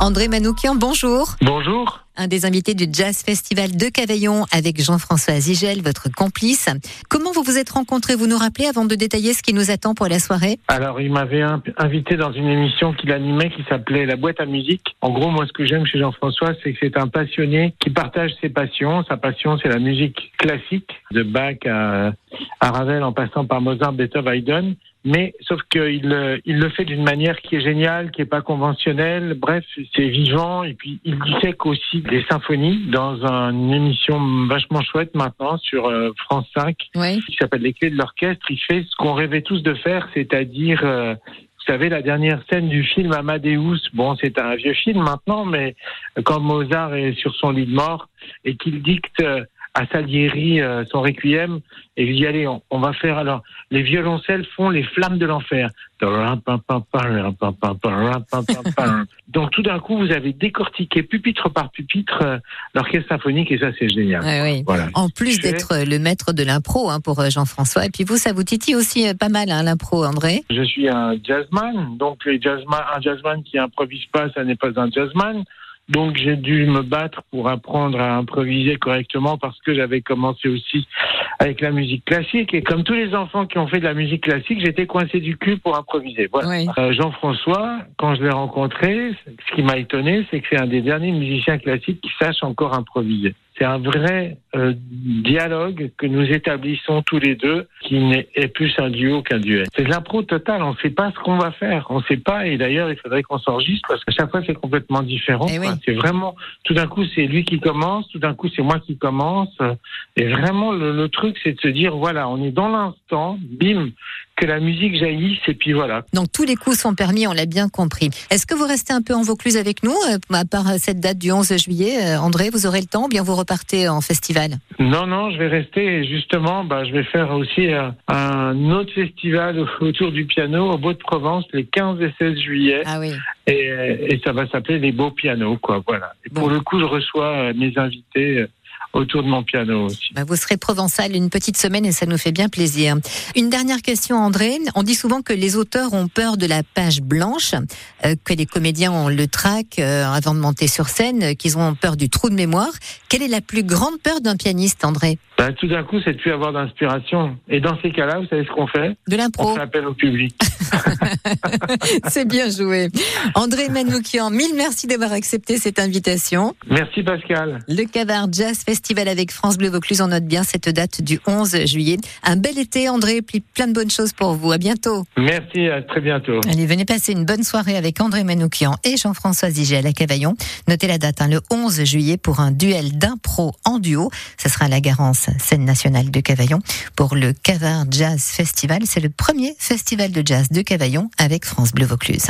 André Manoukian, bonjour. Bonjour. Un des invités du Jazz Festival de Cavaillon avec Jean-François Zigel, votre complice. Comment vous vous êtes rencontrés? Vous nous rappelez avant de détailler ce qui nous attend pour la soirée? Alors, il m'avait invité dans une émission qu'il animait qui s'appelait La boîte à musique. En gros, moi, ce que j'aime chez Jean-François, c'est que c'est un passionné qui partage ses passions. Sa passion, c'est la musique classique, de Bach à, à Ravel en passant par Mozart, Beethoven, Haydn mais sauf qu'il il le fait d'une manière qui est géniale, qui est pas conventionnelle. Bref, c'est vivant et puis il dissèque aussi des symphonies dans une émission vachement chouette maintenant sur euh, France 5 qui s'appelle Les clés de l'orchestre. Il fait ce qu'on rêvait tous de faire, c'est-à-dire euh, vous savez, la dernière scène du film Amadeus, bon, c'est un vieux film maintenant, mais quand Mozart est sur son lit de mort et qu'il dicte à Salieri euh, son requiem et il dit allez on, va faire alors les violoncelles font les flammes de l'enfer. Donc tout d'un coup vous avez décortiqué pupitre par pupitre euh, l'orchestre symphonique et ça c'est génial. En plus d'être le maître de l'impro hein, pour euh, Jean-François et puis vous ça vous titille aussi pas mal hein, l'impro André. Je suis un jazzman donc les jazzman, un jazzman qui improvise pas ça n'est pas un jazzman donc j'ai dû me battre pour apprendre à improviser correctement parce que j'avais commencé aussi avec la musique classique et comme tous les enfants qui ont fait de la musique classique, j'étais coincé du cul pour improviser. Voilà. Euh, Jean-François, quand je l'ai rencontré, ce qui m'a étonné, c'est que c'est un des derniers musiciens classiques qui sache encore improviser. C'est un vrai euh, dialogue que nous établissons tous les deux, qui n'est plus un duo qu'un duet. C'est de l'impro total. On ne sait pas ce qu'on va faire. On ne sait pas. Et d'ailleurs, il faudrait qu'on s'enregistre parce que chaque fois c'est complètement différent. Eh c'est vraiment. Tout d'un coup, c'est lui qui commence. Tout d'un coup, c'est moi qui commence. Et vraiment, le, le truc, c'est de se dire voilà, on est dans l'instant. Bim que la musique jaillisse et puis voilà. Donc tous les coups sont permis, on l'a bien compris. Est-ce que vous restez un peu en Vaucluse avec nous, euh, à part cette date du 11 juillet euh, André, vous aurez le temps ou bien vous repartez en festival? Non, non, je vais rester et justement, bah, je vais faire aussi euh, un autre festival autour du piano au Beau-de-Provence les 15 et 16 juillet. Ah oui. Et, et ça va s'appeler les beaux pianos, quoi. Voilà. Et pour le coup, je reçois mes invités autour de mon piano aussi. Bah, vous serez provençal une petite semaine et ça nous fait bien plaisir. Une dernière question, André. On dit souvent que les auteurs ont peur de la page blanche, euh, que les comédiens ont le trac euh, avant de monter sur scène, qu'ils ont peur du trou de mémoire. Quelle est la plus grande peur d'un pianiste, André? Bah, Tout d'un coup, c'est de plus avoir d'inspiration. Et dans ces cas-là, vous savez ce qu'on fait? De l'impro. On s'appelle au public. c'est bien joué. André Manoukian, mille merci d'avoir accepté cette invitation. Merci Pascal. Le Cavard Jazz Festival avec France Bleu Vaucluse, on note bien cette date du 11 juillet. Un bel été André, puis plein de bonnes choses pour vous. À bientôt. Merci, à très bientôt. Allez, venez passer une bonne soirée avec André Manoukian et Jean-François Zigel à Cavaillon. Notez la date, hein, le 11 juillet, pour un duel d'impro en duo. Ce sera à la Garance, scène nationale de Cavaillon, pour le Cavard Jazz Festival. C'est le premier festival de jazz de Cavaillon avec France Bleu Vaucluse.